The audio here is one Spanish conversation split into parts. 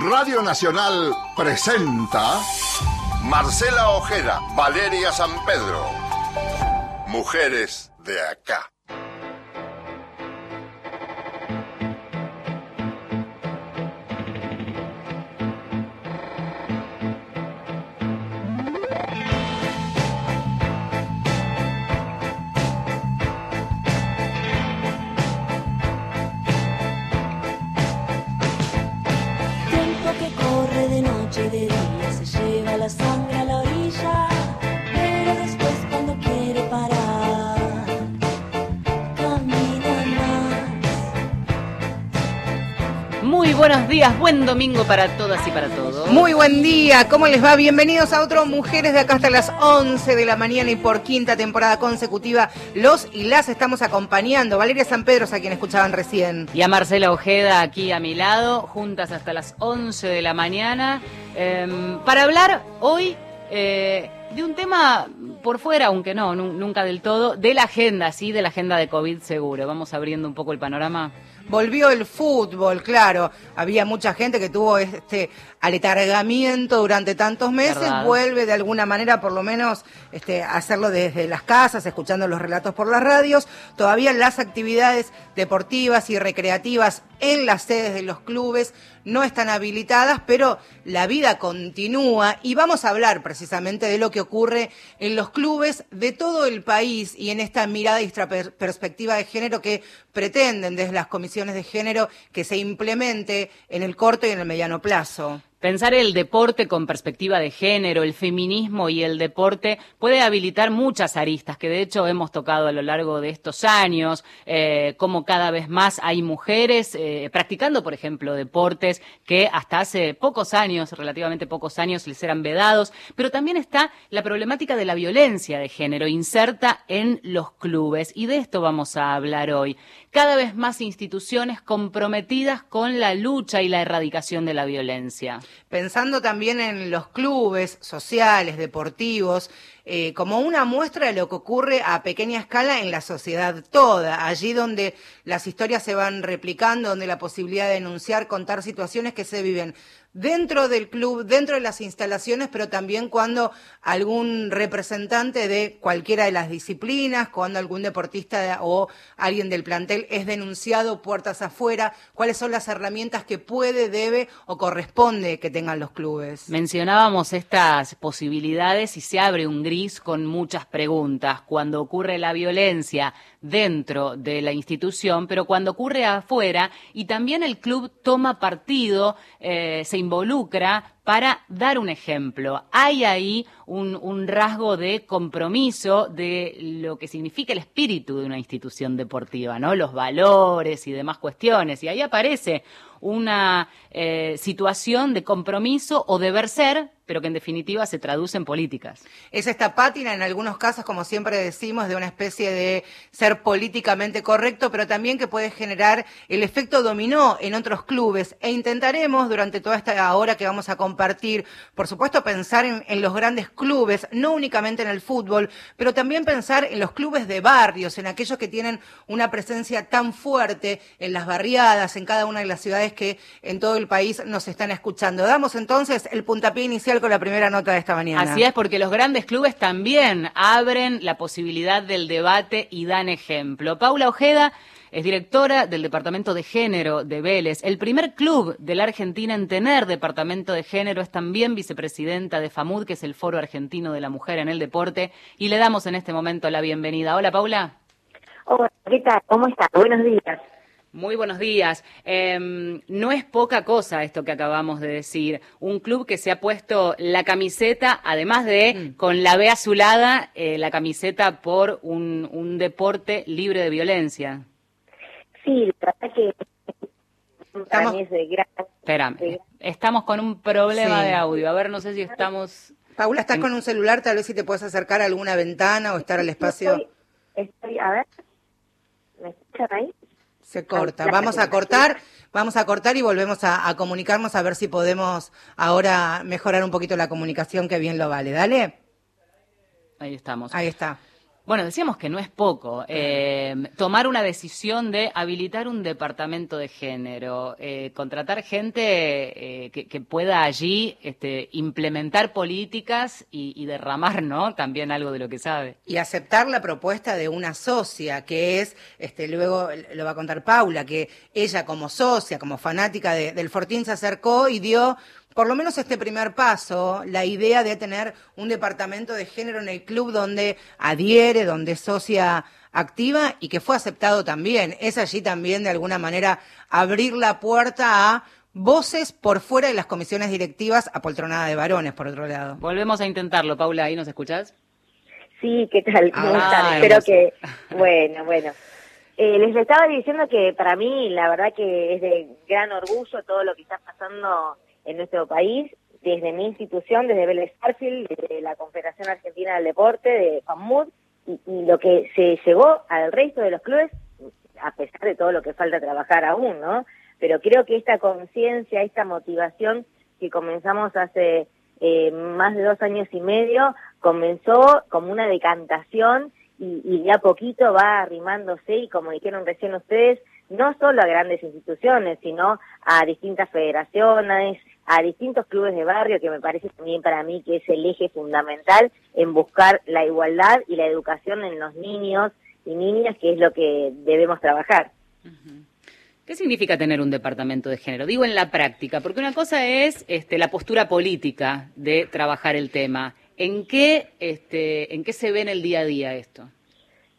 Radio Nacional presenta Marcela Ojeda, Valeria San Pedro. Mujeres de acá. Días, buen domingo para todas y para todos. Muy buen día, ¿cómo les va? Bienvenidos a otro Mujeres de acá hasta las 11 de la mañana y por quinta temporada consecutiva los y las estamos acompañando. Valeria San Pedro a quien escuchaban recién. Y a Marcela Ojeda aquí a mi lado, juntas hasta las 11 de la mañana, em, para hablar hoy eh, de un tema por fuera, aunque no, nu- nunca del todo, de la agenda, sí, de la agenda de COVID seguro. Vamos abriendo un poco el panorama. Volvió el fútbol, claro. Había mucha gente que tuvo este aletargamiento durante tantos meses. Verdad. Vuelve de alguna manera, por lo menos, este, a hacerlo desde las casas, escuchando los relatos por las radios. Todavía las actividades deportivas y recreativas en las sedes de los clubes no están habilitadas, pero la vida continúa y vamos a hablar precisamente de lo que ocurre en los clubes de todo el país y en esta mirada y esta per- perspectiva de género que pretenden desde las comisiones de género que se implemente en el corto y en el mediano plazo. Pensar el deporte con perspectiva de género, el feminismo y el deporte puede habilitar muchas aristas que de hecho hemos tocado a lo largo de estos años, eh, como cada vez más hay mujeres eh, practicando, por ejemplo, deportes que hasta hace pocos años, relativamente pocos años, les eran vedados, pero también está la problemática de la violencia de género inserta en los clubes y de esto vamos a hablar hoy. Cada vez más instituciones comprometidas con la lucha y la erradicación de la violencia. Pensando también en los clubes sociales, deportivos, eh, como una muestra de lo que ocurre a pequeña escala en la sociedad toda, allí donde las historias se van replicando, donde la posibilidad de denunciar, contar situaciones que se viven dentro del club, dentro de las instalaciones, pero también cuando algún representante de cualquiera de las disciplinas, cuando algún deportista de- o alguien del plantel es denunciado puertas afuera, cuáles son las herramientas que puede, debe o corresponde que tengan los clubes. Mencionábamos estas posibilidades y se abre un gris con muchas preguntas. Cuando ocurre la violencia dentro de la institución, pero cuando ocurre afuera y también el club toma partido, eh, se involucra para dar un ejemplo. Hay ahí un, rasgo de compromiso de lo que significa el espíritu de una institución deportiva, ¿no? Los valores y demás cuestiones. Y ahí aparece una eh, situación de compromiso o deber ser, pero que en definitiva se traduce en políticas. Es esta pátina, en algunos casos, como siempre decimos, de una especie de ser políticamente correcto, pero también que puede generar el efecto dominó en otros clubes. E intentaremos, durante toda esta hora que vamos a compartir, por supuesto, pensar en, en los grandes clubes, no únicamente en el fútbol, pero también pensar en los clubes de barrios, en aquellos que tienen una presencia tan fuerte en las barriadas, en cada una de las ciudades que en todo el país nos están escuchando. Damos entonces el puntapié inicial con la primera nota de esta mañana. Así es, porque los grandes clubes también abren la posibilidad del debate y dan ejemplo. Paula Ojeda es directora del Departamento de Género de Vélez. El primer club de la Argentina en tener departamento de género es también vicepresidenta de FAMUD, que es el Foro Argentino de la Mujer en el Deporte, y le damos en este momento la bienvenida. Hola, Paula. Hola, ¿qué tal? ¿Cómo estás? Buenos días. Muy buenos días. Em, no es poca cosa esto que acabamos de decir. Un club que se ha puesto la camiseta, además de con la B azulada, eh, la camiseta por un, un deporte libre de violencia. Sí, la verdad que Estamos- mí es de gran... Espérame, estamos con un problema Sí. de audio. A ver, no sé si estamos... Paula, ¿estás con un celular? Tal vez si te puedes acercar a alguna ventana o estar al espacio. Estoy, estoy- a ver, ¿me escuchan ahí? Se corta. Vamos a cortar, vamos a cortar y volvemos a, a comunicarnos a ver si podemos ahora mejorar un poquito la comunicación que bien lo vale. Dale. Ahí estamos. Ahí está. Bueno, decíamos que no es poco. Eh, tomar una decisión de habilitar un departamento de género, eh, contratar gente eh, que, que pueda allí este, implementar políticas y, y derramar, ¿no? También algo de lo que sabe. Y aceptar la propuesta de una socia, que es, este, luego lo va a contar Paula, que ella como socia, como fanática de- del Fortín se acercó y dio por lo menos este primer paso, la idea de tener un departamento de género en el club donde adhiere, donde es socia activa y que fue aceptado también. Es allí también de alguna manera abrir la puerta a voces por fuera de las comisiones directivas apoltronadas de varones, por otro lado. Volvemos a intentarlo, Paula, ¿ahí nos escuchás? Sí, ¿qué tal? ¿Cómo Ah, están? Espero que... Bueno, bueno. Eh, les estaba diciendo que para mí, la verdad que es de gran orgullo todo lo que está pasando en nuestro país, desde mi institución, desde Vélez Sarsfield, desde la Confederación Argentina del Deporte, de FAMUD, y, y lo que se llegó al resto de los clubes, a pesar de todo lo que falta trabajar aún, ¿no? Pero creo que esta conciencia, esta motivación que comenzamos hace eh, más de dos años y medio, comenzó como una decantación y, y de a poquito va arrimándose y como dijeron recién ustedes, no solo a grandes instituciones, sino a distintas federaciones, a distintos clubes de barrio, que me parece también para mí que es el eje fundamental en buscar la igualdad y la educación en los niños y niñas, que es lo que debemos trabajar. ¿Qué significa tener un departamento de género? Digo en la práctica, porque una cosa es este, la postura política de trabajar el tema. ¿En qué, este, ¿En qué se ve en el día a día esto?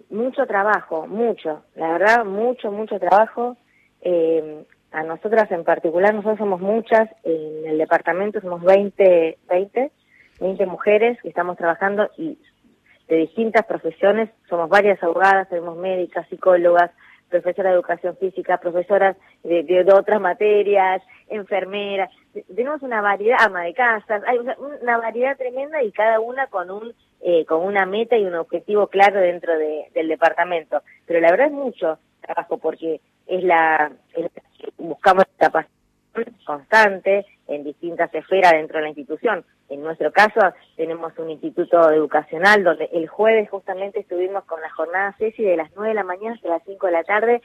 Mucho trabajo, mucho, la verdad, mucho, mucho trabajo. Eh, a nosotras en particular, nosotros somos muchas, en el departamento somos 20, 20, 20 mujeres que estamos trabajando y de distintas profesiones, somos varias abogadas, tenemos médicas, psicólogas, profesoras de educación física, profesoras de, de- de otras materias, enfermeras, tenemos una variedad, ama de casas, hay una, variedad tremenda y cada una con un eh, con una meta y un objetivo claro dentro de- del departamento. Pero la verdad es mucho trabajo porque es la, buscamos capacitación constante en distintas esferas dentro de la institución. En nuestro caso tenemos un instituto educacional donde el jueves justamente estuvimos con la jornada CESI de las 9 de la mañana hasta las 5 de la tarde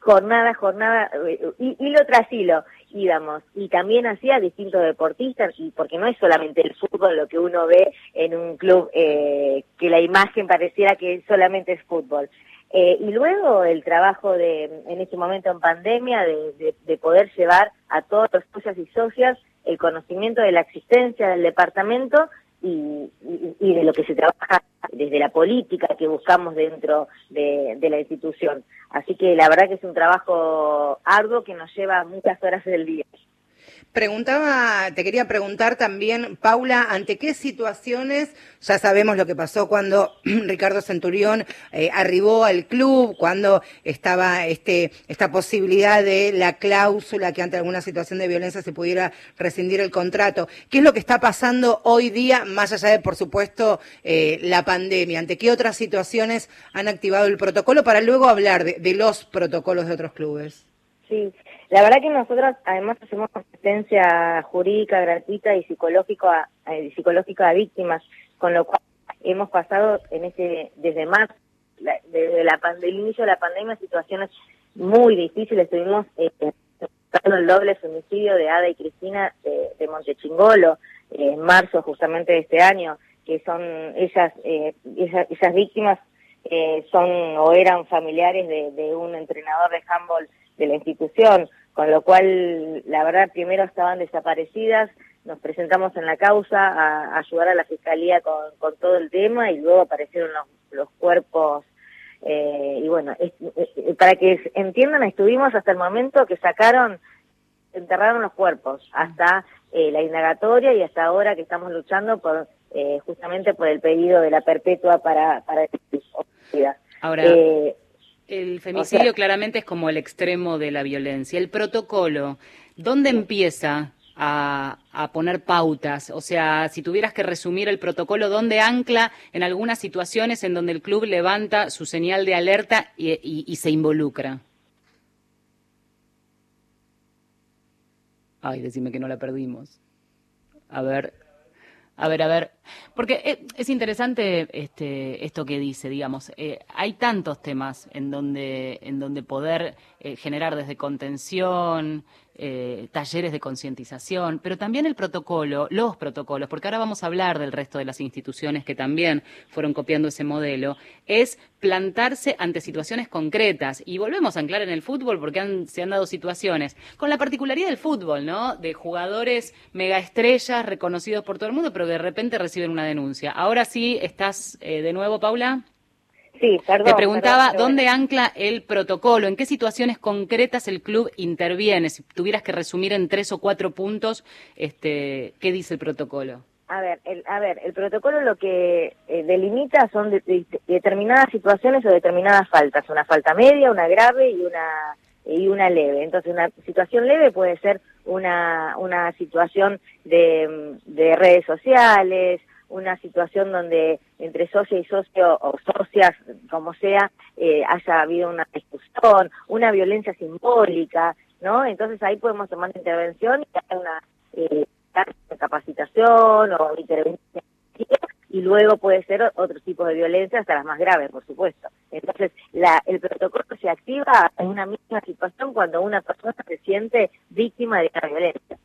jornada, jornada, eh, hi- hilo tras hilo íbamos. Y también hacía distintos deportistas, y porque no es solamente el fútbol lo que uno ve en un club, eh, que la imagen pareciera que solamente es fútbol. Eh, y luego el trabajo de, en este momento en pandemia, de, de- de poder llevar a todos los socios y socias el conocimiento de la existencia del departamento y, y- y de lo que se trabaja desde la política que buscamos dentro de, de la institución. Así que la verdad que es un trabajo arduo que nos lleva muchas horas del día. Preguntaba, te quería preguntar también, Paula, ¿ante qué situaciones, ya sabemos lo que pasó cuando Ricardo Centurión eh, arribó al club, cuando estaba este, esta posibilidad de la cláusula que ante alguna situación de violencia se pudiera rescindir el contrato? ¿Qué es lo que está pasando hoy día, más allá de, por supuesto, eh, la pandemia? ¿Ante qué otras situaciones han activado el protocolo para luego hablar de, de los protocolos de otros clubes? Sí, la verdad que nosotros además hacemos asistencia jurídica gratuita y psicológico a, eh, psicológica a víctimas, con lo cual hemos pasado en este desde marzo, desde la pande- el inicio de la pandemia, situaciones muy difíciles. Tuvimos eh, el doble femicidio de Ada y Cristina de, de Montechingolo eh, en marzo justamente de este año, que son ellas, eh, esas, esas víctimas eh, son o eran familiares de, de un entrenador de handball de la institución, con lo cual, la verdad, primero estaban desaparecidas, nos presentamos en la causa a, a ayudar a la fiscalía con, con todo el tema y luego aparecieron los, los cuerpos. eh, y bueno, es- eh, para que entiendan, estuvimos hasta el momento que sacaron, enterraron los cuerpos, hasta eh, la indagatoria y hasta ahora que estamos luchando por eh, justamente por el pedido de la perpetua para, para Ahora, Eh, El femicidio O sea- claramente es como el extremo de la violencia. El protocolo, ¿dónde empieza a, a poner pautas? O sea, si tuvieras que resumir el protocolo, ¿dónde ancla en algunas situaciones en donde el club levanta su señal de alerta y, y- y se involucra? Ay, decime que no la perdimos. A ver, A ver, a ver, porque eh, es interesante este, esto que dice, digamos, eh, hay tantos temas en donde, en donde poder eh, generar desde contención, eh, talleres de concientización, pero también el protocolo, los protocolos, porque ahora vamos a hablar del resto de las instituciones que también fueron copiando ese modelo, es plantarse ante situaciones concretas. Y volvemos a anclar en el fútbol porque se han dado situaciones, con la particularidad del fútbol, ¿no? De jugadores megaestrellas reconocidos por todo el mundo, pero de repente reciben una denuncia. Ahora sí, ¿estás eh, de nuevo, Paula? Sí, perdón. Te preguntaba perdón, dónde ancla el protocolo, en qué situaciones concretas el club interviene. Si tuvieras que resumir en tres o cuatro puntos, este, ¿qué dice el protocolo? A ver, el, a ver, el protocolo lo que eh, delimita son de- de- determinadas situaciones o determinadas faltas, una falta media, una grave y una y una leve. Entonces, una situación leve puede ser una una situación de, de redes sociales, una situación donde entre socio y socio o socias, como sea, eh, haya habido una discusión, una violencia simbólica, ¿no? Entonces ahí podemos tomar la intervención y dar una eh, capacitación o intervención y luego puede ser otro tipo de violencia hasta las más graves, por supuesto. Entonces, la, el protocolo se activa en una misma situación cuando una persona se siente víctima de una violencia.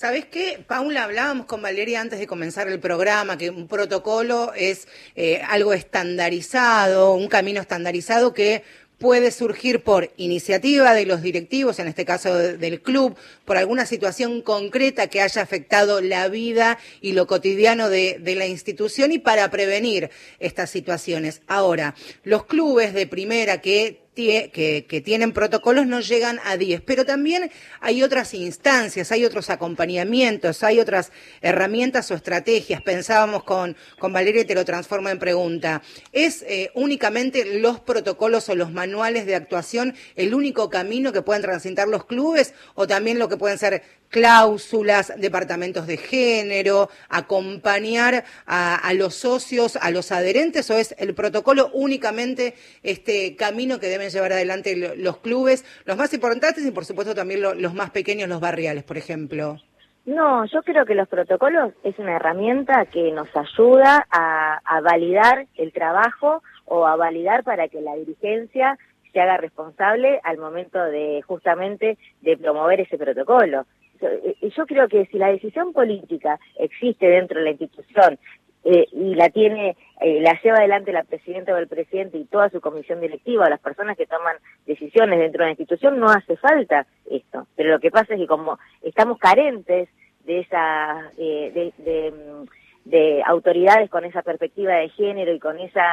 ¿Sabes qué, Paula? Hablábamos con Valeria antes de comenzar el programa, que un protocolo es eh, algo estandarizado, un camino estandarizado que puede surgir por iniciativa de los directivos, en este caso de- del club, por alguna situación concreta que haya afectado la vida y lo cotidiano de la institución y para prevenir estas situaciones. Ahora, los clubes de primera que que, que tienen protocolos no llegan a 10, pero también hay otras instancias, hay otros acompañamientos, hay otras herramientas o estrategias. Pensábamos con, con Valeria y te lo transformo en pregunta. ¿Es eh, únicamente los protocolos o los manuales de actuación el único camino que pueden transitar los clubes o también lo que pueden ser cláusulas, departamentos de género, acompañar a, a los socios, a los adherentes o es el protocolo únicamente este camino que deben llevar adelante lo- los clubes, los más importantes y por supuesto también lo- los más pequeños, los barriales, por ejemplo? No, yo creo que los protocolos es una herramienta que nos ayuda a, a validar el trabajo o a validar para que la dirigencia se haga responsable al momento de justamente de promover ese protocolo. Yo, eh, yo creo que si la decisión política existe dentro de la institución eh, y la tiene, eh, la lleva adelante la presidenta o el presidente y toda su comisión directiva, o las personas que toman decisiones dentro de la institución, no hace falta esto. Pero lo que pasa es que como estamos carentes de esa, eh, de, de, mm, de autoridades con esa perspectiva de género y con esa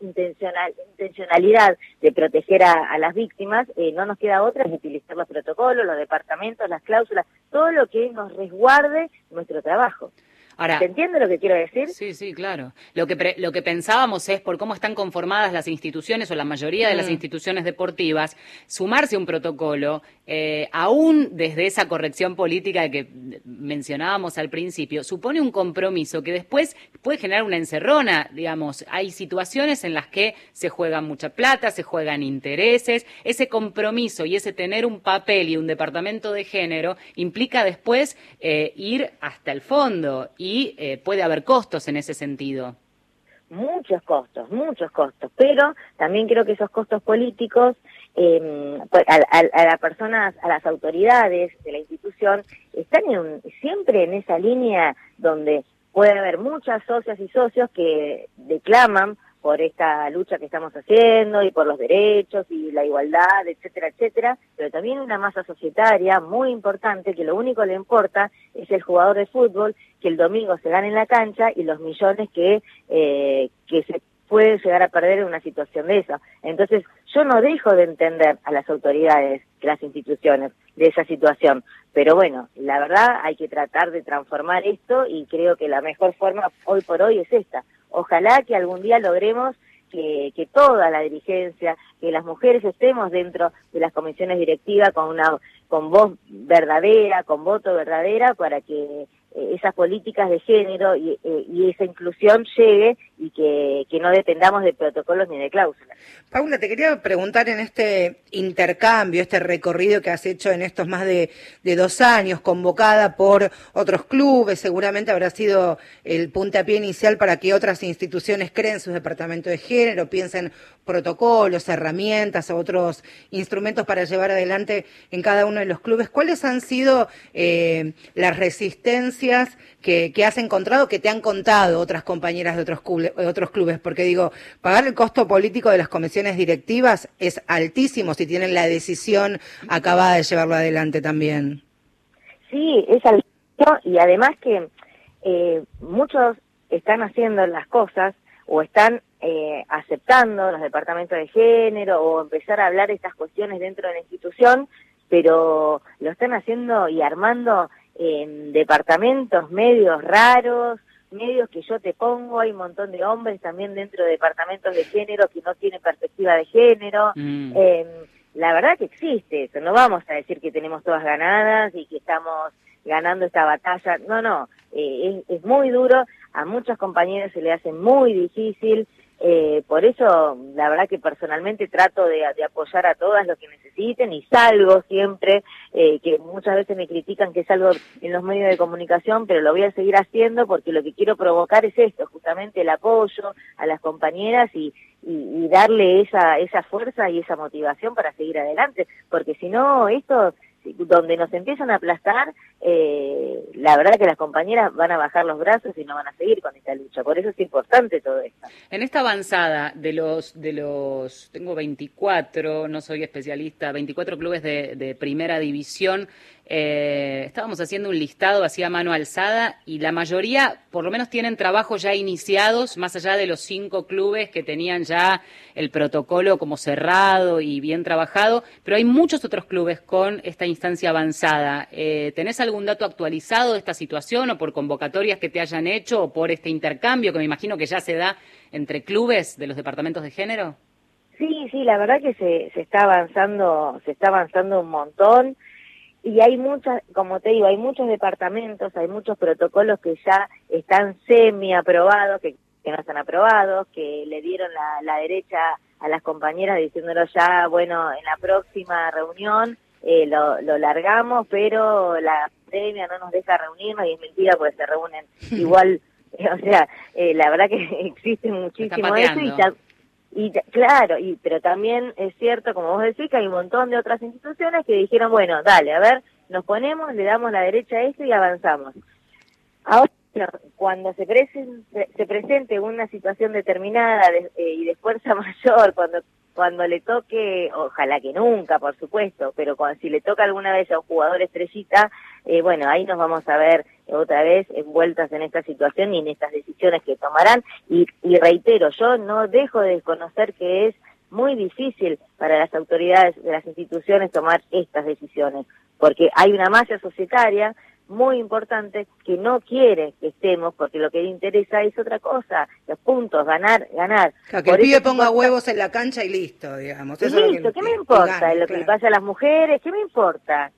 intencional, intencionalidad de proteger a, a las víctimas, eh, no nos queda otra que utilizar los protocolos, los departamentos, las cláusulas, todo lo que nos resguarde nuestro trabajo. Ahora, ¿Se entiende lo que quiero decir? Sí, sí, claro. Lo que, pre- lo que pensábamos es por cómo están conformadas las instituciones o la mayoría de las instituciones deportivas, sumarse a un protocolo, eh, aún desde esa corrección política que mencionábamos al principio, supone un compromiso que después puede generar una encerrona, digamos. Hay situaciones en las que se juega mucha plata, se juegan intereses. Ese compromiso y ese tener un papel y un departamento de género implica después eh, ir hasta el fondo y eh, puede haber costos en ese sentido. muchos costos, muchos costos, pero también creo que esos costos políticos eh, a, a- a las personas, a las autoridades de la institución, están en- siempre en esa línea donde puede haber muchas socias y socios que declaman por esta lucha que estamos haciendo y por los derechos y la igualdad, etcétera, etcétera, pero también una masa societaria muy importante que lo único que le importa es el jugador de fútbol que el domingo se gane en la cancha y los millones que, eh, que se puede llegar a perder en una situación de esa. Entonces, yo no dejo de entender a las autoridades, de las instituciones, de esa situación. Pero bueno, la verdad hay que tratar de transformar esto y creo que la mejor forma hoy por hoy es esta. Ojalá que algún día logremos que, toda la dirigencia, que las mujeres estemos dentro de las comisiones directivas con una con voz verdadera, con voto verdadera, para que eh, esas políticas de género y, eh, y, esa inclusión llegue y que, que, no dependamos de protocolos ni de cláusulas. Paula, te quería preguntar en este intercambio, este recorrido que has hecho en estos más de, de dos años, convocada por otros clubes, seguramente habrá sido el puntapié inicial para que otras instituciones creen sus departamentos de género, piensen protocolos, herramientas otros instrumentos para llevar adelante en cada uno de los clubes. ¿Cuáles han sido eh, las resistencias que, que, has encontrado, que te han contado otras compañeras de otros, clubes, otros clubes? Porque digo, pagar el costo político de las comisiones directivas es altísimo si tienen la decisión acabada de llevarlo adelante también. Sí, es altísimo y además que eh, muchos están haciendo las cosas o están eh, aceptando los departamentos de género o empezar a hablar estas cuestiones dentro de la institución, pero lo están haciendo y armando en departamentos medios raros, medios que yo te pongo, hay un montón de hombres también dentro de departamentos de género que no tienen perspectiva de género. Mm. Eh, la verdad que existe eso, no vamos a decir que tenemos todas ganadas y que estamos ganando esta batalla, no, no, eh, es, es, muy duro, a muchos compañeros se le hace muy difícil, eh, por eso, la verdad que personalmente trato de, apoyar a todas los que necesiten y salgo siempre, eh, que muchas veces me critican que salgo en los medios de comunicación, pero lo voy a seguir haciendo porque lo que quiero provocar es esto, justamente el apoyo a las compañeras y, y, y darle esa, esa fuerza y esa motivación para seguir adelante, porque si no, esto donde nos empiezan a aplastar, eh, la verdad que las compañeras van a bajar los brazos y no van a seguir con esta lucha. Por eso es importante todo esto. En esta avanzada de los, de los tengo 24, no soy especialista, 24 clubes de, de primera división, eh, estábamos haciendo un listado así a mano alzada y la mayoría, por lo menos, tienen trabajos ya iniciados, más allá de los cinco clubes que tenían ya el protocolo como cerrado y bien trabajado, pero hay muchos otros clubes con esta instancia avanzada. Eh, ¿Tenés algún dato actualizado de esta situación o por convocatorias que te hayan hecho o por este intercambio que me imagino que ya se da entre clubes de los departamentos de género? Sí, sí, la verdad que se, se está avanzando, se está avanzando un montón y hay muchas, como te digo, hay muchos departamentos, hay muchos protocolos que ya están semi aprobados, que, que no están aprobados, que le dieron la, la derecha a las compañeras diciéndolo ya, bueno, en la próxima reunión eh, lo, lo largamos, pero la pandemia no nos deja reunirnos y es mentira porque se reúnen igual, o sea, eh, la verdad que existe muchísimo eso y ya, y claro, y pero también es cierto, como vos decís, que hay un montón de otras instituciones que dijeron, bueno, dale, a ver, nos ponemos, le damos la derecha a esto y avanzamos. Ahora, cuando se, presente, se presente una situación determinada eh, y de fuerza mayor, cuando cuando le toque, ojalá que nunca, por supuesto, pero cuando, si le toca alguna vez a un jugador estrellita, eh, bueno, ahí nos vamos a ver otra vez envueltas en esta situación y en estas decisiones que tomarán. Y, y reitero, yo no dejo de desconocer que es muy difícil para las autoridades de las instituciones tomar estas decisiones, porque hay una masa societaria muy importante que no quiere que estemos porque lo que le interesa es otra cosa, los puntos, ganar, ganar. que el pibe ponga huevos en la cancha y listo, digamos. listo, ¿qué me importa? lo que le pasa a las mujeres, ¿qué me importa?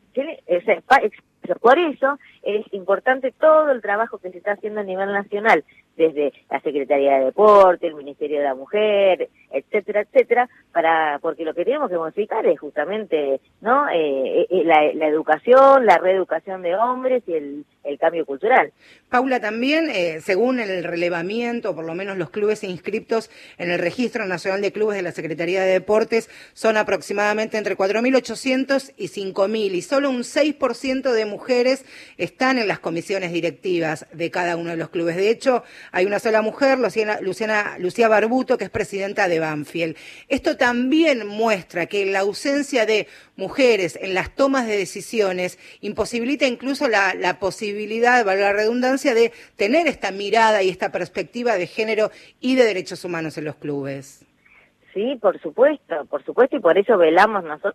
Por eso es importante todo el trabajo que se está haciendo a nivel nacional, desde la Secretaría de Deporte, el Ministerio de la Mujer, etcétera, etcétera, para porque lo que tenemos que modificar es justamente no eh, eh, la, educación, la reeducación de hombres y el, el cambio cultural. Paula, también, eh, según el relevamiento, por lo menos los clubes inscriptos en el Registro Nacional de Clubes de la Secretaría de Deportes, son aproximadamente entre 4.800 y 5.000, y solo un 6% de mujeres están en las comisiones directivas de cada uno de los clubes. De hecho, hay una sola mujer, Luciana, Luciana, Lucía Barbuto, que es presidenta de Banfield. Esto también muestra que la ausencia de mujeres en las tomas de decisiones imposibilita incluso la, la posibilidad, valga la redundancia, de tener esta mirada y esta perspectiva de género y de derechos humanos en los clubes. Sí, por supuesto, por supuesto, y por eso velamos nosotros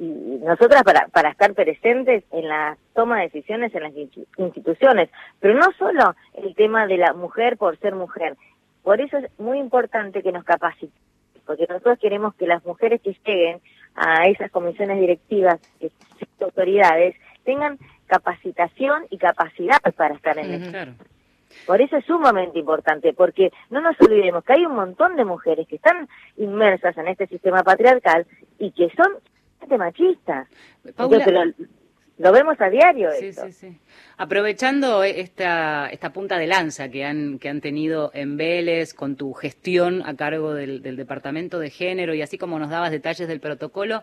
y nosotras para, para estar presentes en la toma de decisiones en las instituciones, pero no solo el tema de la mujer por ser mujer. Por eso es muy importante que nos capacitemos, porque nosotros queremos que las mujeres que lleguen a esas comisiones directivas, que autoridades, tengan capacitación y capacidad para estar en el Claro. por eso es sumamente importante, porque no nos olvidemos que hay un montón de mujeres que están inmersas en este sistema patriarcal y que son machistas. Paula- Entonces, lo, lo vemos a diario Sí, esto. sí, sí. Aprovechando esta, esta punta de lanza que han, que han tenido en Vélez con tu gestión a cargo del, del Departamento de Género y así como nos dabas detalles del protocolo,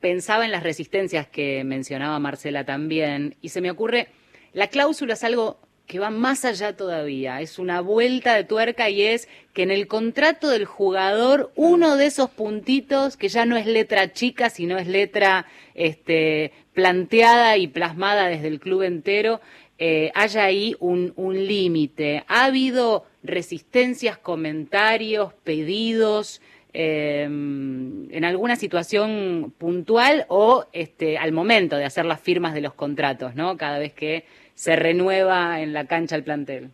pensaba en las resistencias que mencionaba Marcela también y se me ocurre, la cláusula es algo que va más allá todavía, es una vuelta de tuerca y es que en el contrato del jugador uno de esos puntitos que ya no es letra chica, sino es letra este, planteada y plasmada desde el club entero, eh, haya ahí un, límite. ¿Ha habido resistencias, comentarios, pedidos? eh, en alguna situación puntual o este, al momento de hacer las firmas de los contratos, ¿no? Cada vez que se renueva en la cancha el plantel.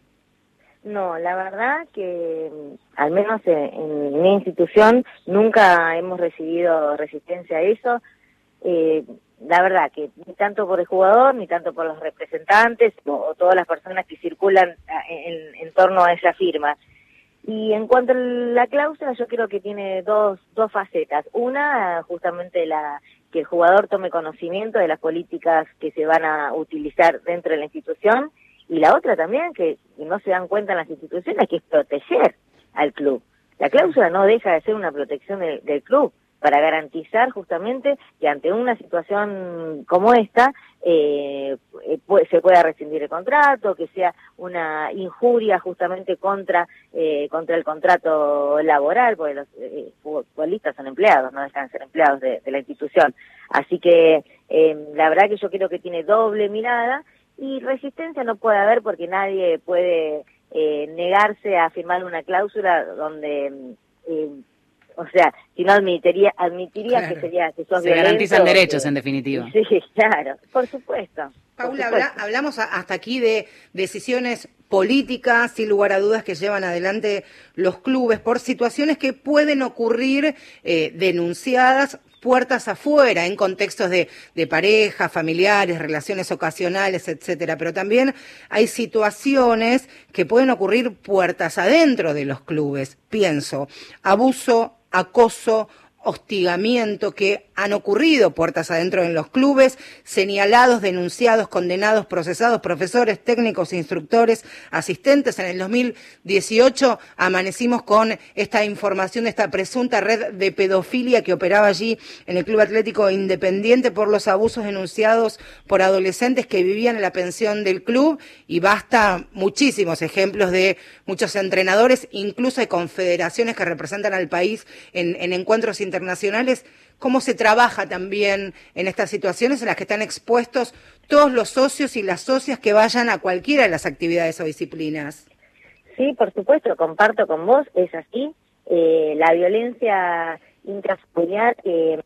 No, la verdad que mm, al menos en, mi institución nunca hemos recibido resistencia a eso. Eh, la verdad que ni tanto por el jugador, ni tanto por los representantes o, todas las personas que circulan en, en torno a esa firma. Y en cuanto a la cláusula, yo creo que tiene dos, dos facetas. Una, justamente la que el jugador tome conocimiento de las políticas que se van a utilizar dentro de la institución y la otra también, que, no se dan cuenta en las instituciones, que es proteger al club. La cláusula no deja de ser una protección del club para garantizar justamente que ante una situación como esta eh, eh, se pueda rescindir el contrato, que sea una injuria justamente contra eh, contra el contrato laboral, porque los eh, futbolistas son empleados, no dejan de ser empleados de, la institución. Así que eh, la verdad que yo creo que tiene doble mirada y resistencia no puede haber porque nadie puede eh, negarse a firmar una cláusula donde eh, o sea, si no admitiría, admitiría Claro. que sería que sos Se garantizan derechos, que- en definitiva. Sí, claro, por supuesto. por Paula, supuesto. habla- hablamos hasta aquí de decisiones políticas, sin lugar a dudas, que llevan adelante los clubes por situaciones que pueden ocurrir eh, denunciadas puertas afuera, en contextos de, de pareja, familiares, relaciones ocasionales, etcétera. Pero también hay situaciones que pueden ocurrir puertas adentro de los clubes. Pienso, abuso, acoso, hostigamiento que han ocurrido puertas adentro en los clubes, señalados, denunciados, condenados, procesados, profesores, técnicos, instructores, asistentes. En el 2018 amanecimos con esta información de esta presunta red de pedofilia que operaba allí en el Club Atlético Independiente por los abusos denunciados por adolescentes que vivían en la pensión del club y basta muchísimos ejemplos de muchos entrenadores, incluso de confederaciones que representan al país en, en encuentros internacionales, cómo se trabaja también en estas situaciones en las que están expuestos todos los socios y las socias que vayan a cualquiera de las actividades o disciplinas. Sí, por supuesto, comparto con vos, es así. Eh, la violencia intrafamiliar, eh,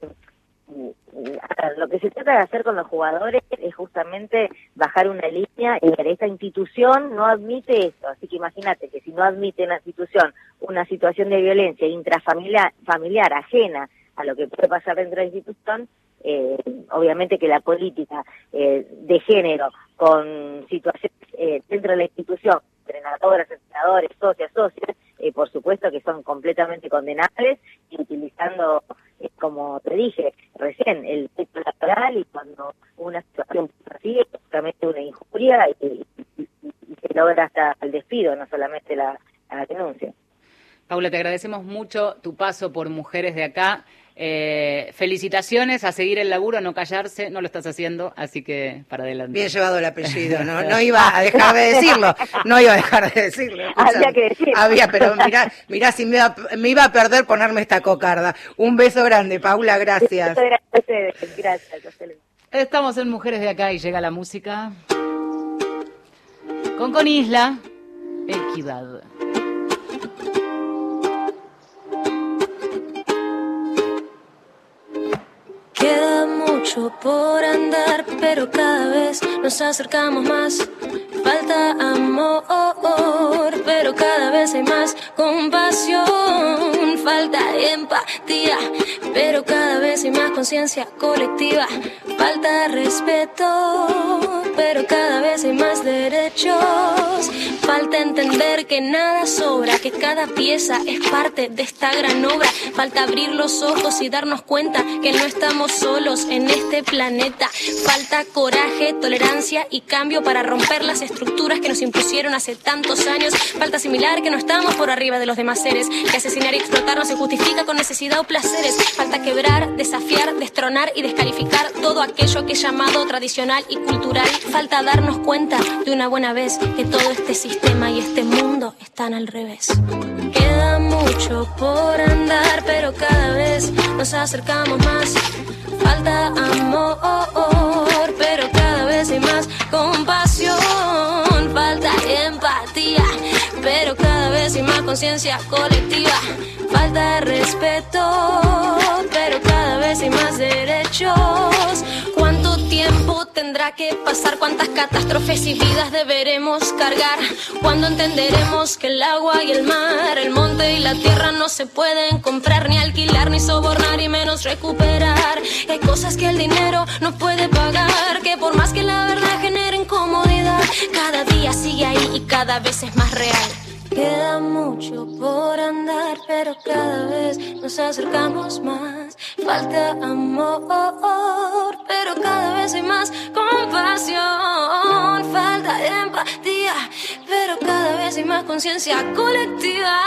lo que se trata de hacer con los jugadores es justamente bajar una línea y esta institución no admite esto, así que imagínate que si no admite la institución una situación de violencia intrafamiliar familiar ajena a lo que puede pasar dentro de la institución, eh, obviamente que la política eh, de género con situaciones eh, dentro de la institución, entrenadoras, entrenadores, socias, socias, eh, por supuesto que son completamente condenables utilizando, eh, como te dije recién, el texto laboral y cuando una situación así es justamente una injuria y, y- y- se logra hasta el despido, no solamente la, la denuncia. Paula, te agradecemos mucho tu paso por Mujeres de Acá. Eh, felicitaciones a seguir el laburo, a no callarse, no lo estás haciendo, así que para adelante. Bien llevado el apellido, no, no iba a dejar de decirlo, no iba a dejar de decirlo. Había que decirlo. Había, pero mirá, mirá si me iba, me iba a perder ponerme esta cocarda. Un beso grande, Paula, gracias. Gracias a ustedes. Gracias. Estamos en Mujeres de Acá y llega la música con Con Isla, Equidad. Por andar, pero cada vez nos acercamos más. Falta amor, pero cada vez hay más compasión. Falta empatía, pero cada vez hay más conciencia colectiva. Falta respeto, derechos. Falta entender que nada sobra, que cada pieza es parte de esta gran obra. Falta abrir los ojos y darnos cuenta que no estamos solos en este planeta. Falta coraje, tolerancia y cambio para romper las estructuras que nos impusieron hace tantos años. Falta asimilar que no estamos por arriba de los demás seres, que asesinar y explotar no se justifica con necesidad o placeres. Falta quebrar, desafiar, destronar y descalificar todo aquello que es llamado tradicional y cultural. Falta darnos cuenta de una buena vez que todo este sistema y este mundo están al revés. Queda mucho por andar, pero cada vez nos acercamos más. Falta amor, pero cada vez hay más compasión. Falta empatía, pero cada vez hay más conciencia colectiva. Falta respeto, pero cada vez hay más derechos. ¿Cuánto tiempo tendrá que pasar? ¿Cuántas catástrofes y vidas deberemos cargar? ¿Cuándo entenderemos que el agua y el mar, el monte y la tierra no se pueden comprar, ni alquilar, ni sobornar, y menos recuperar? Hay cosas que el dinero no puede pagar, que por más que la verdad genere incomodidad, cada día sigue ahí y cada vez es más real. Queda mucho por andar, pero cada vez nos acercamos más. Falta amor, pero cada vez hay más compasión. Falta empatía, pero cada vez hay más conciencia colectiva.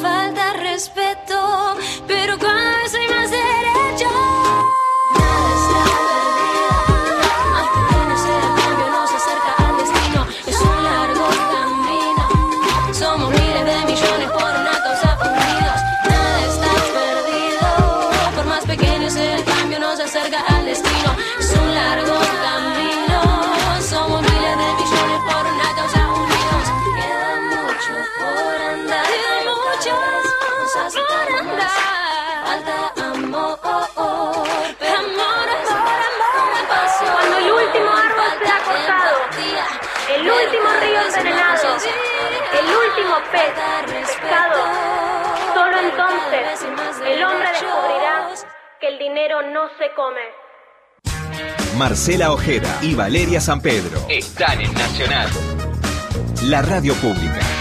Falta respeto, pero cada vez hay más derechos. El último pez pescado, solo entonces el hombre descubrirá que el dinero no se come. Marcela Ojeda y Valeria San Pedro. Están en Nacional. La radio pública.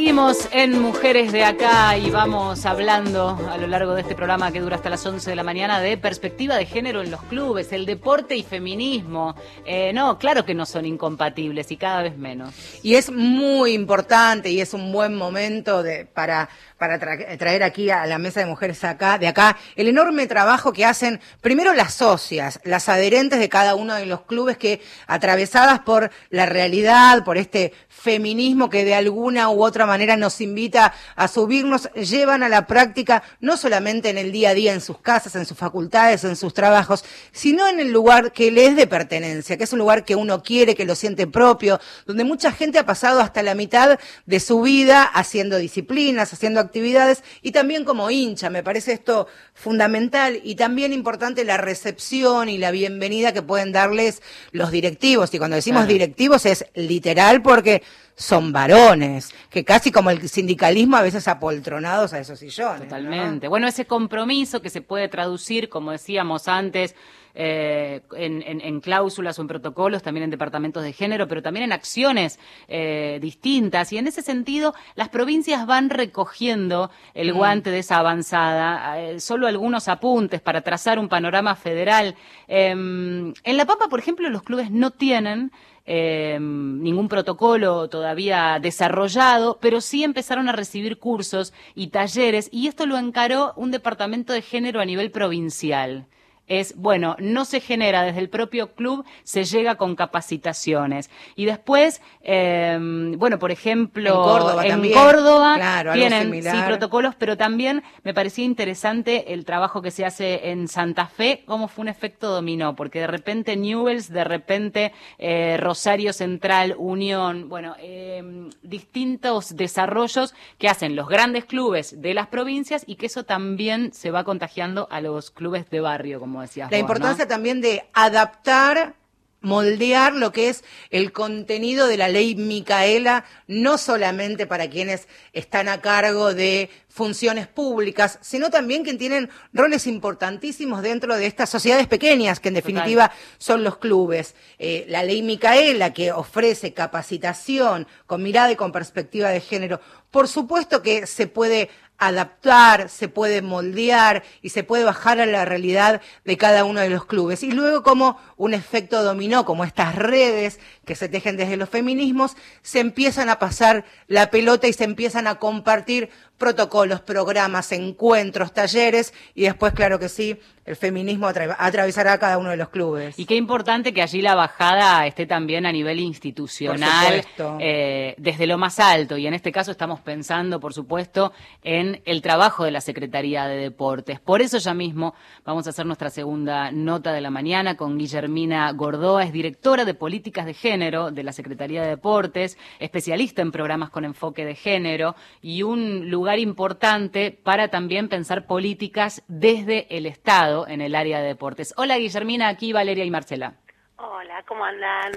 Seguimos en Mujeres de Acá y vamos hablando a lo largo de este programa que dura hasta las 11 de la mañana de perspectiva de género en los clubes, el deporte y feminismo. Eh, no, claro que no son incompatibles y cada vez menos. Y es muy importante y es un buen momento para, para tra- traer aquí a la mesa de mujeres acá, de acá el enorme trabajo que hacen primero las socias, las adherentes de cada uno de los clubes que atravesadas por la realidad, por este feminismo que de alguna u otra manera nos invita a subirnos, llevan a la práctica no solamente en el día a día, en sus casas, en sus facultades, en sus trabajos, sino en el lugar que le es de pertenencia, que es un lugar que uno quiere, que lo siente propio, donde mucha gente ha pasado hasta la mitad de su vida haciendo disciplinas, haciendo actividades y también como hincha. Me parece esto fundamental y también importante la recepción y la bienvenida que pueden darles los directivos. Y cuando decimos Claro. directivos es literal porque son varones, que casi como el sindicalismo a veces apoltronados a esos sillones. ¿no? Totalmente. Bueno, ese compromiso que se puede traducir, como decíamos antes, eh, en, en- en cláusulas o en protocolos, también en departamentos de género, pero también en acciones eh, distintas. Y en ese sentido, las provincias van recogiendo el guante de esa avanzada. Eh, solo algunos apuntes para trazar un panorama federal. Eh, en La Pampa, por ejemplo, los clubes no tienen eh, ningún protocolo todavía desarrollado, pero sí empezaron a recibir cursos y talleres y esto lo encaró un departamento de género a nivel provincial. Es, bueno, no se genera desde el propio club, se llega con capacitaciones. Y después, eh, bueno, por ejemplo, En Córdoba en también. Córdoba Claro, algo tienen sí, protocolos, pero también me parecía interesante el trabajo que se hace en Santa Fe, cómo fue un efecto dominó, porque de repente Newells, de repente eh, Rosario Central, Unión, bueno, eh, distintos desarrollos que hacen los grandes clubes de las provincias y que eso también se va contagiando a los clubes de barrio, como decías La vos, importancia ¿no? también de adaptar moldear lo que es el contenido de la ley Micaela, no solamente para quienes están a cargo de funciones públicas, sino también quienes tienen roles importantísimos dentro de estas sociedades pequeñas, que en definitiva son los clubes. Eh, la ley Micaela, que ofrece capacitación con mirada y con perspectiva de género, por supuesto que se puede adaptar, se puede moldear y se puede bajar a la realidad de cada uno de los clubes. Y luego como un efecto dominó, como estas redes que se tejen desde los feminismos, se empiezan a pasar la pelota y se empiezan a compartir protocolos, programas, encuentros, talleres y después, claro que sí, el feminismo atra- atravesará cada uno de los clubes. Y qué importante que allí la bajada esté también a nivel institucional, eh, desde lo más alto. Y en este caso estamos pensando, por supuesto, en el trabajo de la Secretaría de Deportes. Por eso ya mismo vamos a hacer nuestra segunda nota de la mañana con Guillermina Gordoa, es directora de Políticas de Género de la Secretaría de Deportes, especialista en programas con enfoque de género y un lugar importante para también pensar políticas desde el Estado en el área de deportes. Hola Guillermina, aquí Valeria y Marcela. Hola, ¿cómo andan?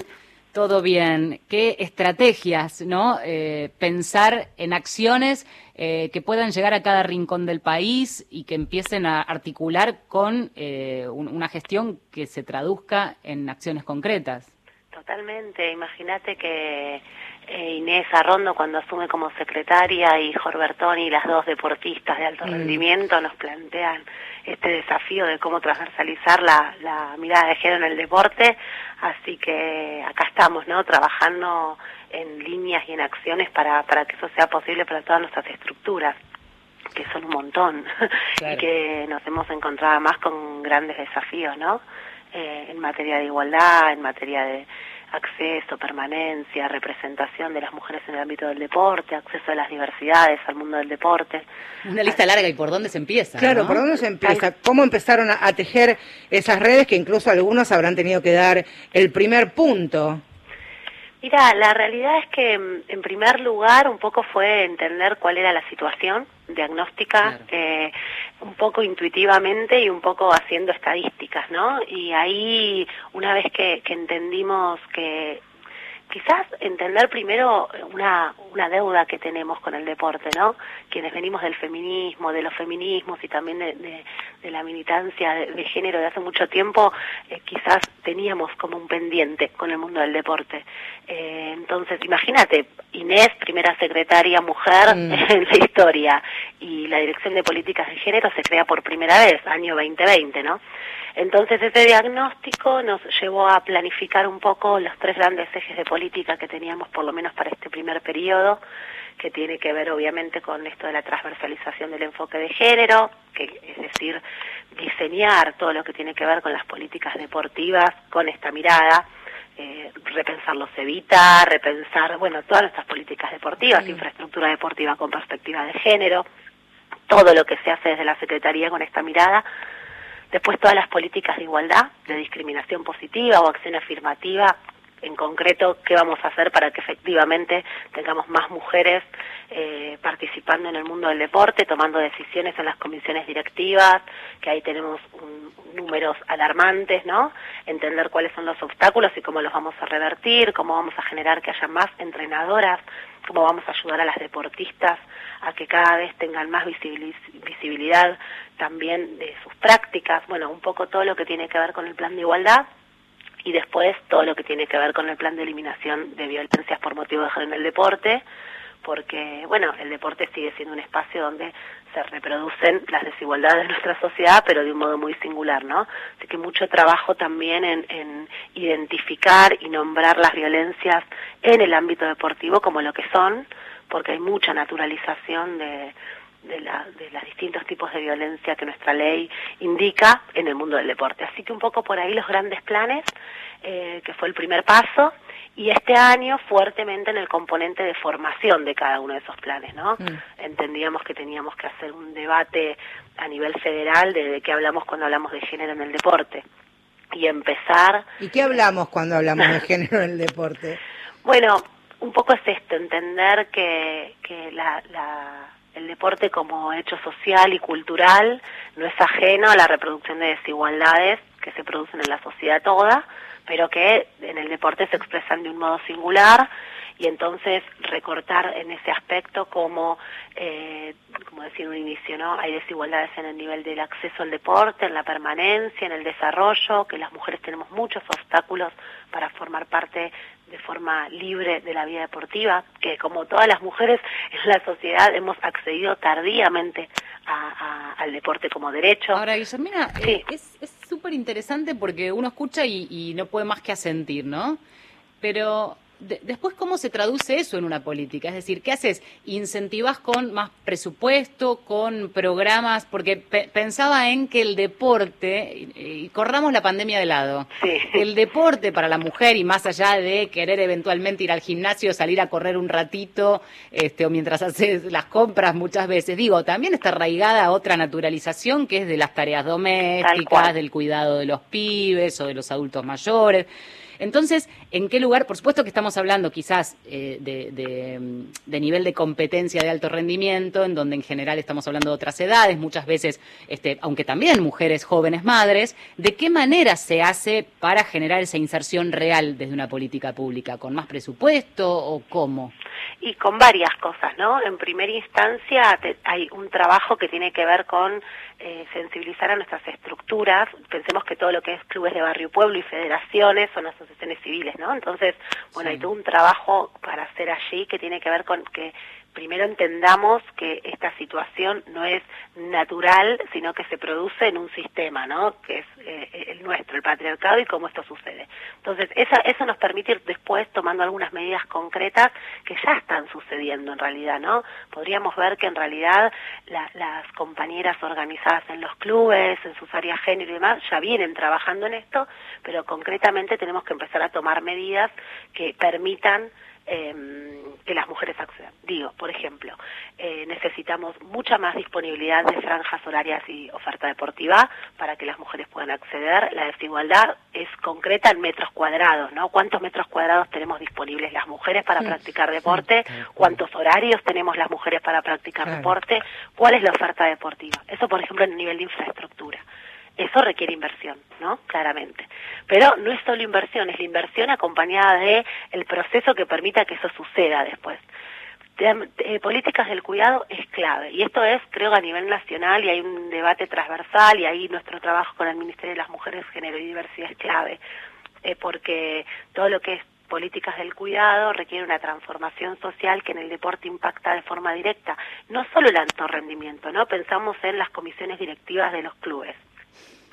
Todo bien. ¿Qué estrategias, no? Eh, pensar en acciones eh, que puedan llegar a cada rincón del país y que empiecen a articular con eh, un- una gestión que se traduzca en acciones concretas. Totalmente. Imagínate que eh, Inés Arrondo, cuando asume como secretaria, y Jorbertoni, las dos deportistas de alto Mm. rendimiento, nos plantean este desafío de cómo transversalizar la, la mirada de género en el deporte. Así que acá estamos, ¿no? Trabajando en líneas y en acciones para, para que eso sea posible para todas nuestras estructuras que son un montón Claro. y que nos hemos encontrado más con grandes desafíos, ¿no? Eh, en materia de igualdad, en materia de acceso, permanencia, representación de las mujeres en el ámbito del deporte, acceso a las diversidades, al mundo del deporte. Una lista larga y por dónde se empieza. Claro, ¿no? ¿por dónde se empieza? ¿Cómo empezaron a, a tejer esas redes que incluso algunos habrán tenido que dar el primer punto? Mira, la realidad es que mm, en primer lugar un poco fue entender cuál era la situación diagnóstica, Claro. eh, un poco intuitivamente y un poco haciendo estadísticas, ¿no? Y ahí, una vez que, que entendimos que quizás entender primero una, una deuda que tenemos con el deporte, ¿no? Quienes venimos del feminismo, de los feminismos y también de, de- de la militancia de, de género de hace mucho tiempo, eh, quizás teníamos como un pendiente con el mundo del deporte. Eh, entonces, imagínate, Inés, primera secretaria mujer Mm. en la historia, y la Dirección de Políticas de Género se crea por primera vez, año 2020, ¿no? Entonces ese diagnóstico nos llevó a planificar un poco los tres grandes ejes de política que teníamos por lo menos para este primer periodo, que tiene que ver obviamente con esto de la transversalización del enfoque de género, que es decir, diseñar todo lo que tiene que ver con las políticas deportivas con esta mirada, eh, repensar los Evita, repensar, bueno, todas nuestras políticas deportivas, infraestructura deportiva con perspectiva de género, todo lo que se hace desde la Secretaría con esta mirada, después todas las políticas de igualdad, de discriminación positiva o acción afirmativa, en concreto, qué vamos a hacer para que efectivamente tengamos más mujeres eh, participando en el mundo del deporte, tomando decisiones en las comisiones directivas, que ahí tenemos un- números alarmantes, ¿no? Entender cuáles son los obstáculos y cómo los vamos a revertir, cómo vamos a generar que haya más entrenadoras, cómo vamos a ayudar a las deportistas a que cada vez tengan más visibilidad también de sus prácticas, bueno, un poco todo lo que tiene que ver con el plan de igualdad y después todo lo que tiene que ver con el plan de eliminación de violencias por motivo de género en el deporte, porque, bueno, el deporte sigue siendo un espacio donde se reproducen las desigualdades de nuestra sociedad, pero de un modo muy singular, ¿no? Así que mucho trabajo también en, en identificar y nombrar las violencias en el ámbito deportivo como lo que son, porque hay mucha naturalización de, de, la- de los distintos tipos de violencia que nuestra ley indica en el mundo del deporte. Así que un poco por ahí los grandes planes, eh, que fue el primer paso, y este año fuertemente en el componente de formación de cada uno de esos planes, ¿no? Entendíamos que teníamos que hacer un debate a nivel federal de, de qué hablamos cuando hablamos de género en el deporte y empezar ¿Y qué hablamos cuando hablamos de género en el deporte? bueno, un poco es esto, entender que, que la, la- el deporte como hecho social y cultural no es ajeno a la reproducción de desigualdades que se producen en la sociedad toda, pero que en el deporte se expresan de un modo singular y entonces recortar en ese aspecto como, eh, como decir un inicio, ¿no? Hay desigualdades en el nivel del acceso al deporte, en la permanencia, en el desarrollo, que las mujeres tenemos muchos obstáculos para formar parte de forma libre de la vida deportiva, que como todas las mujeres en la sociedad hemos accedido tardíamente a- a- al deporte como derecho. Ahora, Guillermina, eh, es es súper interesante porque uno escucha y, y no puede más que asentir, ¿no? Pero de- después, ¿cómo se traduce eso en una política? Es decir, ¿qué haces? ¿Incentivas con más presupuesto, con programas? Porque pe- pensaba en que el deporte, y, y corramos la pandemia de lado, el deporte para la mujer y más allá de querer eventualmente ir al gimnasio, salir a correr un ratito, este, o mientras haces las compras muchas veces, digo, también está arraigada a otra naturalización que es de las tareas domésticas, del cuidado de los pibes o de los adultos mayores. Entonces, ¿en qué lugar? Por supuesto que estamos hablando quizás eh, de, de, nivel de competencia de alto rendimiento, en donde en general estamos hablando de otras edades, muchas veces, este, aunque también mujeres jóvenes madres, ¿de qué manera se hace para generar esa inserción real desde una política pública? ¿Con más presupuesto o cómo? Y con varias cosas, ¿no? En primera instancia te- hay un trabajo que tiene que ver con eh, sensibilizar a nuestras estructuras. Pensemos que todo lo que es clubes de barrio y pueblo y federaciones son asociaciones civiles, ¿no? Entonces, bueno, hay todo un trabajo para hacer allí que tiene que ver con que primero entendamos que esta situación no es natural, sino que se produce en un sistema, ¿no? Que es eh, el nuestro, el patriarcado y cómo esto sucede. Entonces, esa, eso nos permite ir después tomando algunas medidas concretas que ya están sucediendo en realidad, ¿no? Podríamos ver que en realidad la- las compañeras organizadas en los clubes, en sus áreas género y demás, ya vienen trabajando en esto, pero concretamente tenemos que empezar a tomar medidas que permitan eh, que las mujeres accedan. Digo, por ejemplo, eh, necesitamos mucha más disponibilidad de franjas horarias y oferta deportiva para que las mujeres puedan acceder. La desigualdad es concreta en metros cuadrados, ¿no? ¿Cuántos metros cuadrados tenemos disponibles las mujeres para Sí, practicar deporte? ¿Cuántos horarios tenemos las mujeres para practicar deporte? ¿Cuál es la oferta deportiva? Eso, por ejemplo, en el nivel de infraestructura. Eso requiere inversión, ¿no? Claramente. Pero no es solo inversión, es la inversión acompañada de el proceso que permita que eso suceda después. Eh, políticas del cuidado es clave y esto es creo a nivel nacional y hay un debate transversal y ahí nuestro trabajo con el Ministerio de las Mujeres, Género y Diversidad es clave eh, porque todo lo que es políticas del cuidado requiere una transformación social que en el deporte impacta de forma directa, no solo el alto rendimiento, ¿no? Pensamos en las comisiones directivas de los clubes.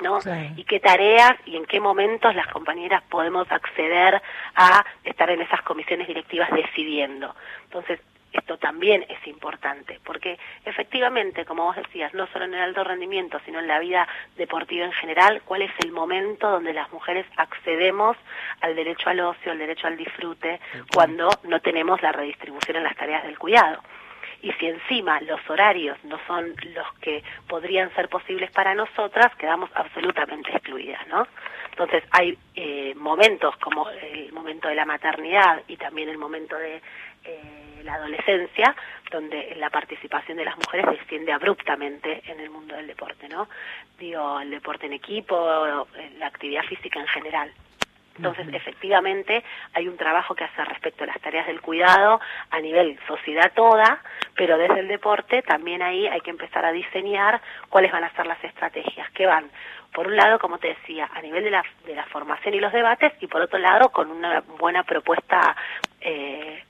¿No? Y qué tareas y en qué momentos las compañeras podemos acceder a estar en esas comisiones directivas decidiendo. Entonces, esto también es importante, porque efectivamente, como vos decías, no solo en el alto rendimiento, sino en la vida deportiva en general, cuál es el momento donde las mujeres accedemos al derecho al ocio, al derecho al disfrute, cuando no tenemos la redistribución en las tareas del cuidado y si encima los horarios no son los que podrían ser posibles para nosotras, quedamos absolutamente excluidas, ¿no? Entonces hay eh, momentos como el momento de la maternidad y también el momento de eh, la adolescencia, donde la participación de las mujeres desciende abruptamente en el mundo del deporte, ¿no? Digo, el deporte en equipo, la actividad física en general. Entonces, efectivamente, hay un trabajo que hacer respecto a las tareas del cuidado a nivel sociedad toda, pero desde el deporte también ahí hay que empezar a diseñar cuáles van a ser las estrategias que van, por un lado, como te decía, a nivel de la, de la formación y los debates, y por otro lado, con una buena propuesta eh,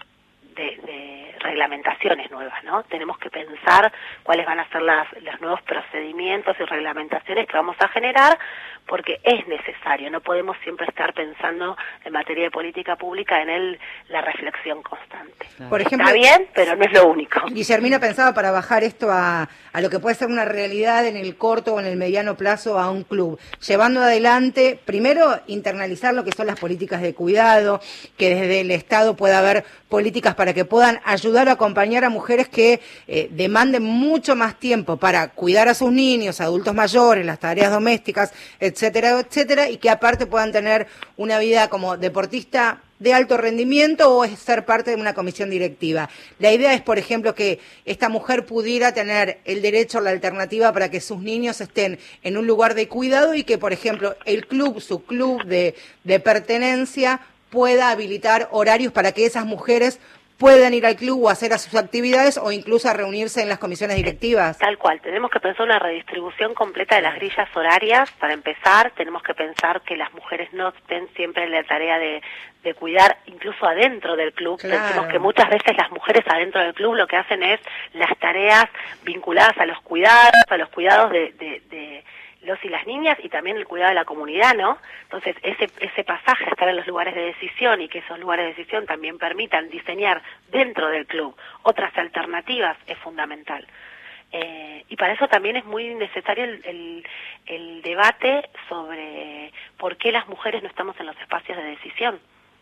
de, de reglamentaciones nuevas, ¿no? Tenemos que pensar cuáles van a ser las, los nuevos procedimientos y reglamentaciones que vamos a generar, porque es necesario, no podemos siempre estar pensando en materia de política pública en el, la reflexión constante. Por ejemplo, Está bien, pero no es lo único. Guillermina pensaba para bajar esto a, a lo que puede ser una realidad en el corto o en el mediano plazo a un club, llevando adelante, primero, internalizar lo que son las políticas de cuidado, que desde el Estado pueda haber políticas para que puedan ayudar a acompañar a mujeres que eh, demanden mucho más tiempo para cuidar a sus niños, adultos mayores, las tareas domésticas, etcétera, etcétera, y que aparte puedan tener una vida como deportista de alto rendimiento o es ser parte de una comisión directiva. La idea es, por ejemplo, que esta mujer pudiera tener el derecho a la alternativa para que sus niños estén en un lugar de cuidado y que, por ejemplo, el club, su club de pertenencia, pueda habilitar horarios para que esas mujeres puedan ir al club o hacer a sus actividades o incluso a reunirse en las comisiones directivas. Tal cual, tenemos que pensar una redistribución completa de las grillas horarias. Para empezar, tenemos que pensar que las mujeres no estén siempre en la tarea de, de cuidar, incluso adentro del club. Claro. Pensemos que muchas veces las mujeres adentro del club lo que hacen es las tareas vinculadas a los cuidados, a los cuidados de, de, de los y las niñas y también el cuidado de la comunidad, ¿no? Entonces, ese, ese pasaje a estar en los lugares de decisión y que esos lugares de decisión también permitan diseñar dentro del club otras alternativas es fundamental. Eh, y para eso también es muy necesario el, el, el debate sobre por qué las mujeres no estamos en los espacios de decisión.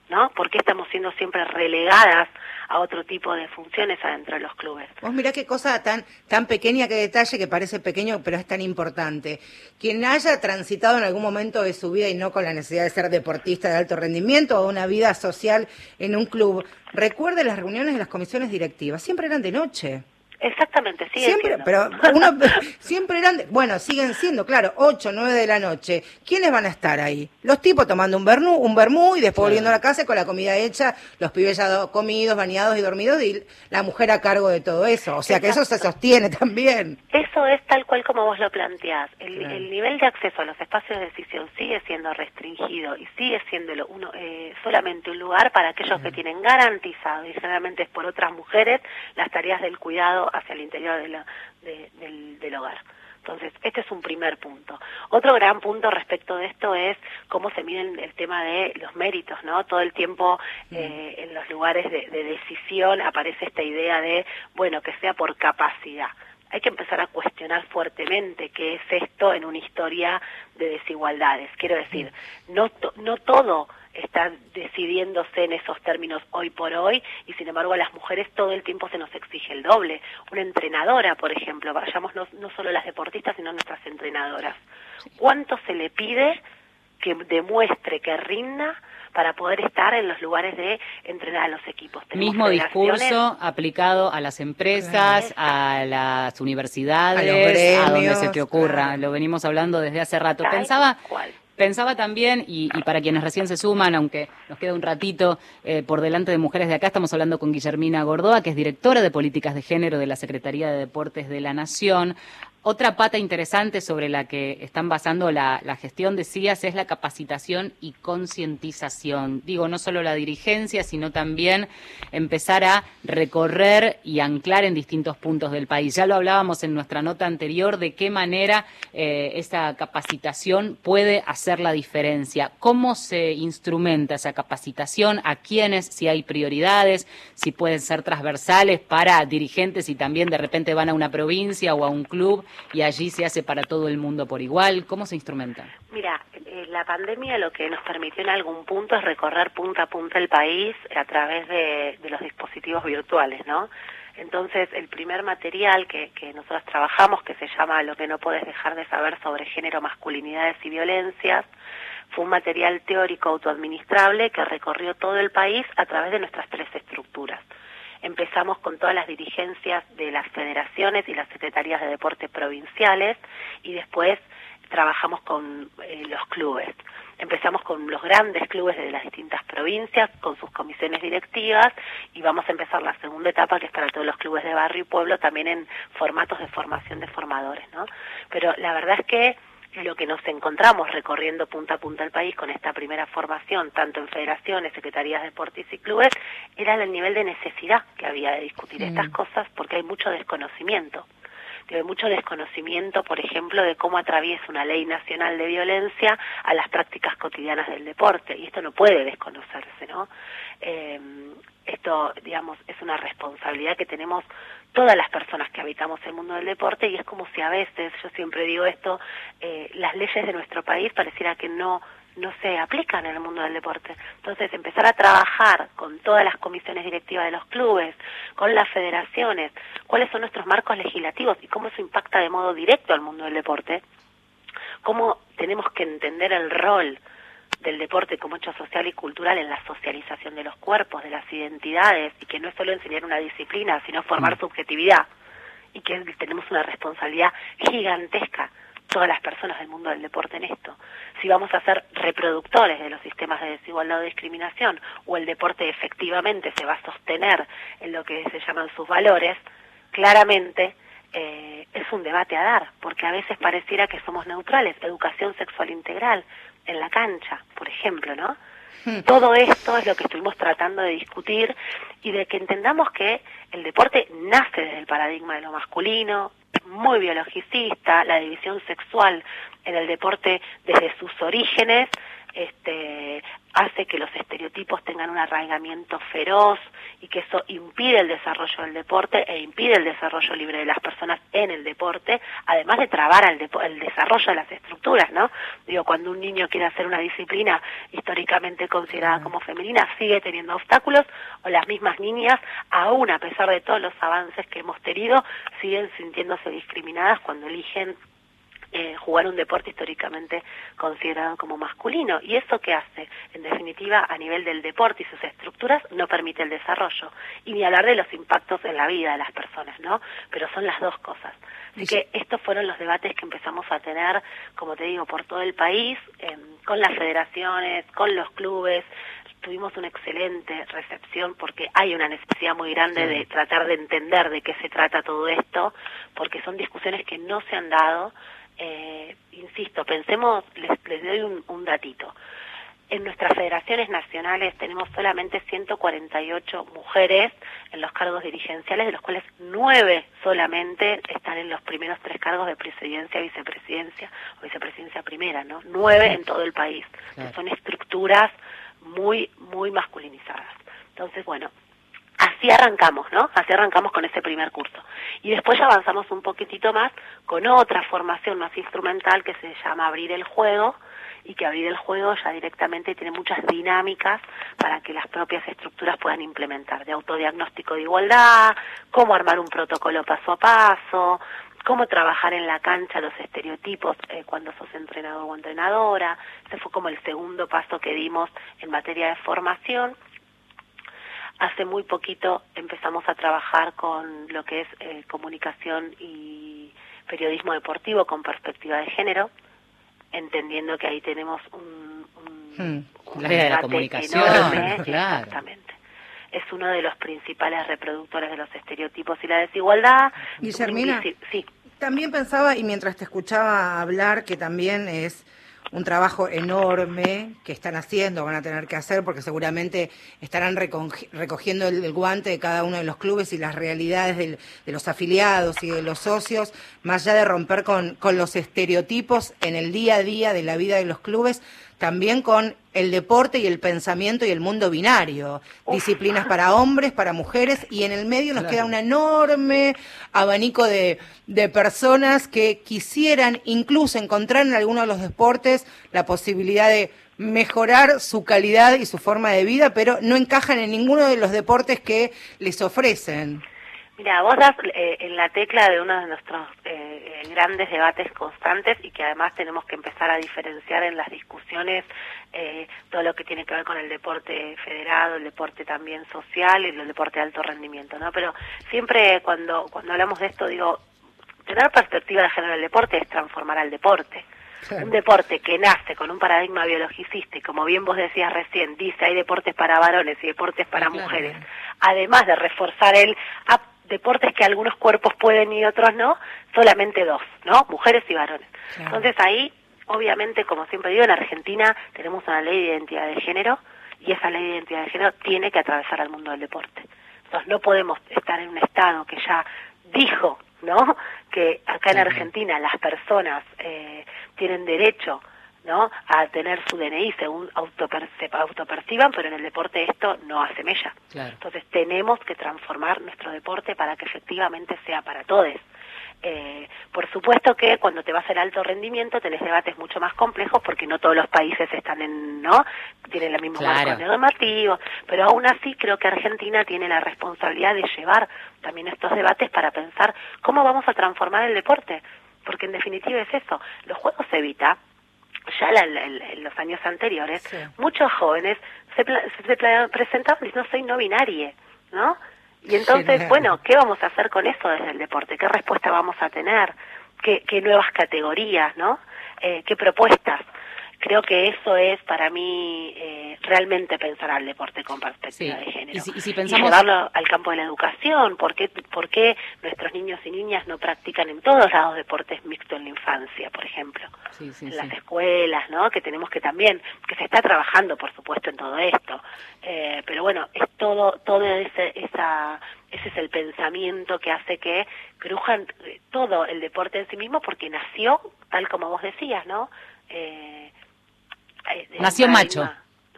¿No? ¿Por qué estamos siendo siempre relegadas a otro tipo de funciones adentro de los clubes? Vos mirá qué cosa tan, tan pequeña, qué detalle que parece pequeño, pero es tan importante. Quien haya transitado en algún momento de su vida y no con la necesidad de ser deportista de alto rendimiento o una vida social en un club, recuerde las reuniones de las comisiones directivas, siempre eran de noche. Exactamente, sigue Siempre, siendo. pero uno, siempre eran, de- bueno, siguen siendo, claro, 8, 9 de la noche. ¿Quiénes van a estar ahí? Los tipos tomando un vermú, un vermú y después volviendo a la casa con la comida hecha, los pibes ya do- comidos, bañados y dormidos y la mujer a cargo de todo eso. O sea que eso se sostiene también. Eso es tal cual como vos lo planteás. El, Claro. el nivel de acceso a los espacios de decisión sigue siendo restringido y sigue siendo lo- uno, eh, solamente un lugar para aquellos que tienen garantizado, y generalmente es por otras mujeres, las tareas del cuidado hacia el interior de la- de- del, del hogar. Entonces, este es un primer punto. Otro gran punto respecto de esto es cómo se mide el tema de los méritos, ¿no? Todo el tiempo eh, en los lugares de, de decisión aparece esta idea de, bueno, que sea por capacidad hay que empezar a cuestionar fuertemente qué es esto en una historia de desigualdades. Quiero decir, no, to- no todo está decidiéndose en esos términos hoy por hoy y sin embargo a las mujeres todo el tiempo se nos exige el doble. Una entrenadora, por ejemplo, vayamos no, no solo las deportistas, sino nuestras entrenadoras. ¿Cuánto se le pide que demuestre, que rinda para poder estar en los lugares de entrenar a los equipos? Tenemos Mismo discurso aplicado a las empresas, a las universidades, A los gremios, donde se te ocurra. claro. Lo venimos hablando desde hace rato. Tal Pensaba, cual. Pensaba también, y, para quienes recién se suman, aunque nos queda un ratito eh, por delante de Mujeres de Acá, estamos hablando con Guillermina Gordoa, que es directora de Políticas de Género de la Secretaría de Deportes de la Nación. Otra pata interesante sobre la que están basando la, gestión, decías, es la capacitación y concientización. Digo, no solo la dirigencia, sino también empezar a recorrer y anclar en distintos puntos del país. Ya lo hablábamos en nuestra nota anterior de qué manera eh, esa capacitación puede hacer la diferencia. ¿Cómo se instrumenta esa capacitación? ¿A quiénes? Si hay prioridades, si pueden ser transversales para dirigentes y también de repente van a una provincia o a un club y allí se hace para todo el mundo por igual. ¿Cómo se instrumenta? Mira, eh, la pandemia lo que nos permitió en algún punto es recorrer punta a punta el país a través de, de los dispositivos virtuales, ¿no? Entonces, el primer material que, que nosotros trabajamos, que se llama Lo que no puedes dejar de saber sobre género, masculinidades y violencias, fue un material teórico autoadministrable que recorrió todo el país a través de nuestras tres estructuras. Empezamos con todas las dirigencias de las federaciones y las secretarías de deporte provinciales y después trabajamos con eh, los clubes. Empezamos con los grandes clubes de las distintas provincias, con sus comisiones directivas, y vamos a empezar la segunda etapa, que es para todos los clubes de barrio y pueblo, también en formatos de formación de formadores, ¿no? Pero la verdad es que lo que nos encontramos recorriendo punta a punta el país con esta primera formación, tanto en federaciones, secretarías de deportes y clubes, era el nivel de necesidad que había de discutir estas cosas porque hay mucho desconocimiento. Hay mucho desconocimiento, por ejemplo, de cómo atraviesa una ley nacional de violencia a las prácticas cotidianas del deporte, y esto no puede desconocerse, ¿no? Eh, esto, digamos, es una responsabilidad que tenemos todas las personas que habitamos el mundo del deporte y es como si a veces, yo siempre digo esto, eh, las leyes de nuestro país pareciera que no no se aplican en el mundo del deporte. Entonces, empezar a trabajar con todas las comisiones directivas de los clubes, con las federaciones, cuáles son nuestros marcos legislativos y cómo eso impacta de modo directo al mundo del deporte, cómo tenemos que entender el rol del deporte como hecho social y cultural en la socialización de los cuerpos, de las identidades, y que no es solo enseñar una disciplina, sino formar Mm. subjetividad, y que tenemos una responsabilidad gigantesca todas las personas del mundo del deporte en esto. Si vamos a ser reproductores de los sistemas de desigualdad o discriminación, o el deporte efectivamente se va a sostener en lo que se llaman sus valores, claramente eh, es un debate a dar, porque a veces pareciera que somos neutrales. Educación sexual integral en la cancha, por ejemplo, ¿no? Todo esto es lo que estuvimos tratando de discutir y de que entendamos que el deporte nace desde el paradigma de lo masculino, muy biologicista, la división sexual en el deporte desde sus orígenes este, hace que los estereotipos tengan un arraigamiento feroz y que eso impide el desarrollo del deporte e impide el desarrollo libre de las personas en el deporte, además de trabar el, depo- el desarrollo de las estructuras, ¿no? Digo, cuando un niño quiere hacer una disciplina históricamente considerada como femenina, sigue teniendo obstáculos, o las mismas niñas, aún a pesar de todos los avances que hemos tenido, siguen sintiéndose discriminadas cuando eligen eh, jugar un deporte históricamente considerado como masculino. ¿Y eso qué hace? En definitiva, a nivel del deporte y sus estructuras, no permite el desarrollo. Y ni hablar de los impactos en la vida de las personas, ¿no? Pero son las dos cosas. Así que estos fueron los debates que empezamos a tener, como te digo, por todo el país, eh, con las federaciones, con los clubes, tuvimos una excelente recepción porque hay una necesidad muy grande de tratar de entender de qué se trata todo esto, porque son discusiones que no se han dado. Eh, insisto, pensemos, les, les doy un, un datito. En nuestras federaciones nacionales tenemos solamente 148 mujeres en los cargos dirigenciales, de los cuales nueve solamente están en los primeros tres cargos de presidencia, vicepresidencia o vicepresidencia primera, ¿no? Nueve en todo el país. Claro. Son estructuras muy, muy masculinizadas. Entonces, bueno, así arrancamos, ¿no? Así arrancamos con ese primer curso. Y después ya avanzamos un poquitito más con otra formación más instrumental que se llama Abrir el Juego y que Abrir el Juego ya directamente tiene muchas dinámicas para que las propias estructuras puedan implementar, de autodiagnóstico de igualdad, cómo armar un protocolo paso a paso, cómo trabajar en la cancha los estereotipos eh, cuando sos entrenador o entrenadora. Ese fue como el segundo paso que dimos en materia de formación. Hace muy poquito empezamos a trabajar con lo que es eh, comunicación y periodismo deportivo con perspectiva de género, entendiendo que ahí tenemos un, un, Hmm. un área de la comunicación, enorme, claro. exactamente. Es uno de los principales reproductores de los estereotipos y la desigualdad. Guillermina. Sí. También pensaba, y mientras te escuchaba hablar, que también es un trabajo enorme que están haciendo, van a tener que hacer, porque seguramente estarán recogi- recogiendo el, guante de cada uno de los clubes y las realidades de los afiliados y de los socios, más allá de romper con los estereotipos en el día a día de la vida de los clubes, también con el deporte y el pensamiento y el mundo binario, disciplinas para hombres, para mujeres, y en el medio nos queda un enorme abanico de, de personas que quisieran incluso encontrar en alguno de los deportes la posibilidad de mejorar su calidad y su forma de vida, pero no encajan en ninguno de los deportes que les ofrecen. Mira, vos das eh, en la tecla de uno de nuestros eh, eh, grandes debates constantes y que además tenemos que empezar a diferenciar en las discusiones eh, todo lo que tiene que ver con el deporte federado, el deporte también social y el deporte de alto rendimiento, ¿no? Pero siempre cuando cuando hablamos de esto digo, tener perspectiva de género en el deporte es transformar al deporte. Un deporte que nace con un paradigma biologicista y como bien vos decías recién, dice hay deportes para varones y deportes para claro. mujeres, además de reforzar el ah, deportes que algunos cuerpos pueden y otros no, solamente dos, ¿no? Mujeres y varones. Claro. Entonces ahí, obviamente, como siempre digo, en Argentina tenemos una ley de identidad de género y esa ley de identidad de género tiene que atravesar al mundo del deporte. Entonces no podemos estar en un estado que ya dijo, ¿no? Que acá en. Argentina las personas eh, tienen derecho ¿no? a tener su DNI según autoper- se autoperciban, pero en el deporte esto no hace mella. Claro. Entonces tenemos que transformar nuestro deporte para que efectivamente sea para todos. Eh, por supuesto que cuando te vas al alto rendimiento tenés debates mucho más complejos porque no todos los países están en, ¿no? Tienen el mismo Claro. marco normativo, pero aún así creo que Argentina tiene la responsabilidad de llevar también estos debates para pensar cómo vamos a transformar el deporte, porque en definitiva es eso, los juegos evita ya la- en los años anteriores, muchos jóvenes se, pla- se pla- presentaban diciendo soy no binaria, ¿no? Y entonces, bueno, ¿qué vamos a hacer con eso desde el deporte? ¿Qué respuesta vamos a tener? ¿Qué, qué nuevas categorías, no? Eh, ¿Qué propuestas? Creo que eso es para mí eh, realmente pensar al deporte con perspectiva Sí. de género. Y si- y si pensamos- llevarlo al campo de la educación. ¿Por qué, ¿Por qué nuestros niños y niñas no practican en todos lados deportes mixtos en la infancia, por ejemplo? Sí, sí, en las escuelas, ¿no? Que tenemos que también, que se está trabajando, por supuesto, en todo esto. Eh, pero bueno, es todo, todo ese, esa, ese es el pensamiento que hace que crujan eh, todo el deporte en sí mismo, porque nació, tal como vos decías, ¿no? Eh, Nació macho.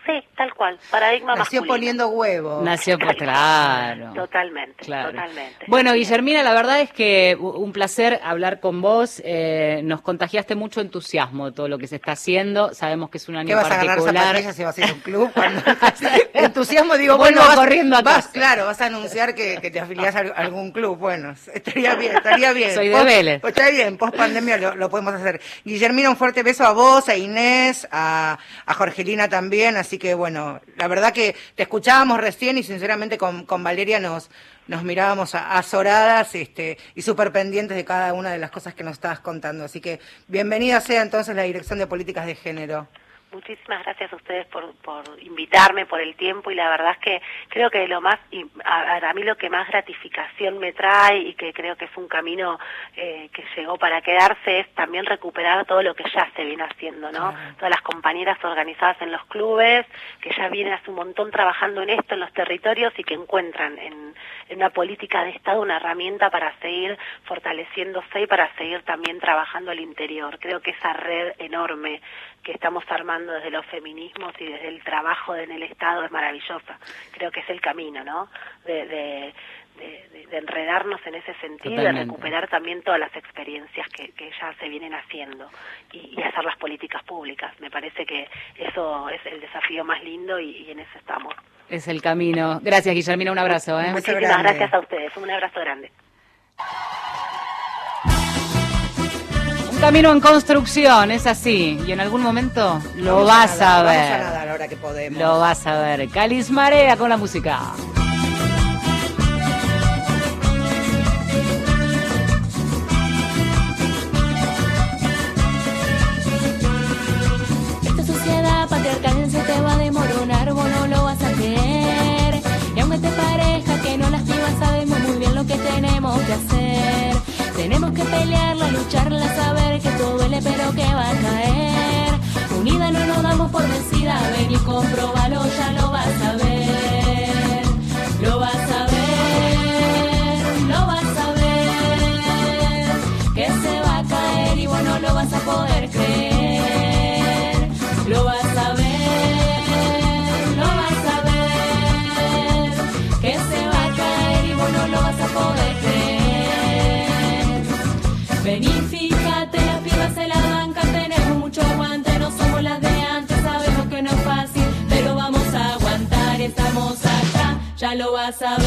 Sí, tal cual, paradigma Nació masculino. poniendo huevo. Nació pues claro. Totalmente, Claro. totalmente. Bueno, Guillermina, la verdad es que un placer hablar con vos. Eh, nos contagiaste mucho entusiasmo de todo lo que se está haciendo. Sabemos que es un año ¿Qué vas a ganar particular. si vas a ir a un club? Cuando- Entusiasmo, digo, Vuelvo bueno, vas, corriendo a vas, claro, vas a anunciar que, que te afiliás a algún club. Bueno, estaría bien, estaría bien. Soy de Post- Vélez. pues está bien, post pandemia lo, lo podemos hacer. Guillermina, un fuerte beso a vos, a Inés, a, a Jorgelina también. Así que bueno, la verdad que te escuchábamos recién y sinceramente con, con Valeria nos, nos mirábamos azoradas este, y súper pendientes de cada una de las cosas que nos estabas contando. Así que bienvenida sea entonces la Dirección de Políticas de Género. Muchísimas gracias a ustedes por, por invitarme, por el tiempo y la verdad es que creo que lo más, y a, a mí lo que más gratificación me trae y que creo que es un camino eh, que llegó para quedarse es también recuperar todo lo que ya se viene haciendo, ¿no? Todas las compañeras organizadas en los clubes que ya vienen hace un montón trabajando en esto en los territorios y que encuentran en, en una política de Estado una herramienta para seguir fortaleciéndose y para seguir también trabajando al interior. Creo que esa red enorme que estamos armando desde los feminismos y desde el trabajo en el Estado es maravillosa. Creo que es el camino, ¿no? De, de, de- de- de enredarnos en ese sentido, de Totalmente. recuperar también todas las experiencias que, que ya se vienen haciendo y, y hacer las políticas públicas. Me parece que eso es el desafío más lindo y, y en eso estamos. Es el camino. Gracias, Guillermina. Un abrazo. ¿eh? Muchísimas gracias a ustedes. Un abrazo grande. Camino en construcción, es así. Y en algún momento lo Vamos vas a, nadar, ver. Vamos a nadar ahora que podemos. Lo vas a ver. Calis Marea con la música. Que va a caer. Unida no nos damos por vencida, ven y comprobalo, ya lo vas a ver,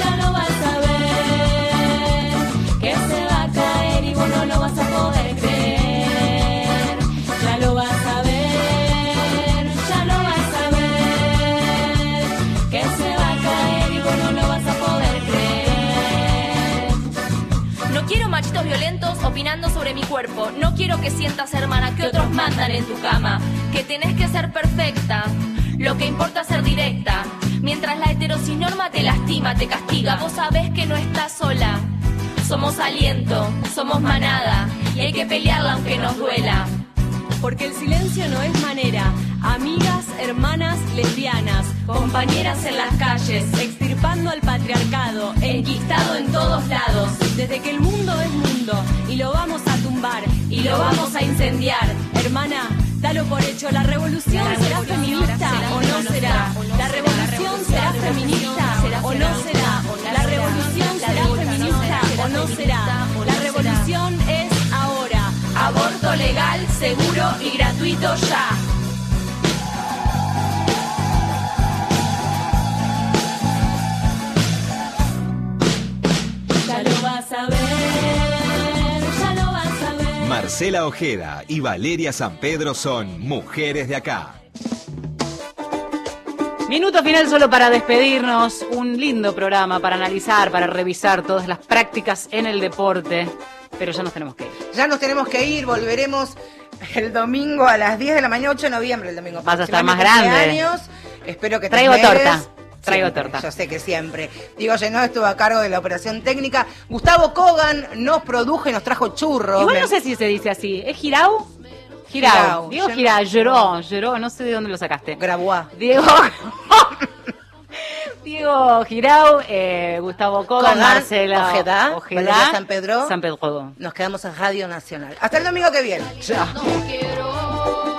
ya lo vas a ver, que se va a caer y vos no lo vas a poder creer, ya lo vas a ver, ya lo vas a ver, que se va a caer y vos no lo vas a poder creer. No quiero machitos violentos opinando sobre mi cuerpo. No quiero que sientas, hermana, que otros mandan en tu cama. Que tenés que ser perfecta. Lo que importa es ser directa. Mientras la heterosinorma te lastima, te castiga, vos sabés que no estás sola. Somos aliento, somos manada. Y hay que pelearla aunque nos duela. Porque el silencio no es manera. Amigas, hermanas, lesbianas, Compañeras en las calles, extirpando al patriarcado, enquistado en todos lados. desde que el mundo es mundo y lo vamos a tumbar Y lo vamos a incendiar. Hermana, dalo por hecho, la revolución será feminista o no será. La revolución será feminista o no será. La revolución será feminista o no será. La revolución es ahora. Aborto legal, seguro y gratuito ya. Ya lo vas a ver, Marcela Ojeda y Valeria San Pedro son mujeres de acá. Minuto final solo para despedirnos. Un lindo programa para analizar, para revisar todas las prácticas en el deporte. Pero ya nos tenemos que ir. Ya nos tenemos que ir, volveremos el domingo a las 10 de la mañana, 8 de noviembre el domingo. Vas a estar más grande. cumpleaños. Espero que te Traigo torta. Traigo Siempre, torta. Yo sé que siempre. Diego Llenó estuvo a cargo de la operación técnica. Gustavo Kogan nos produjo y nos trajo churros. Igual Me- no sé si se dice así. ¿Es Girau? Girau. Diego Girau, lloró, lloró, no sé de dónde lo sacaste. Grabois. Diego. Diego Girau, eh, Gustavo Kogan, Marcela Ojeda, Ojeda, San Pedro. San Pedro. Nos quedamos en Radio Nacional. Hasta el domingo que viene. Chao. quiero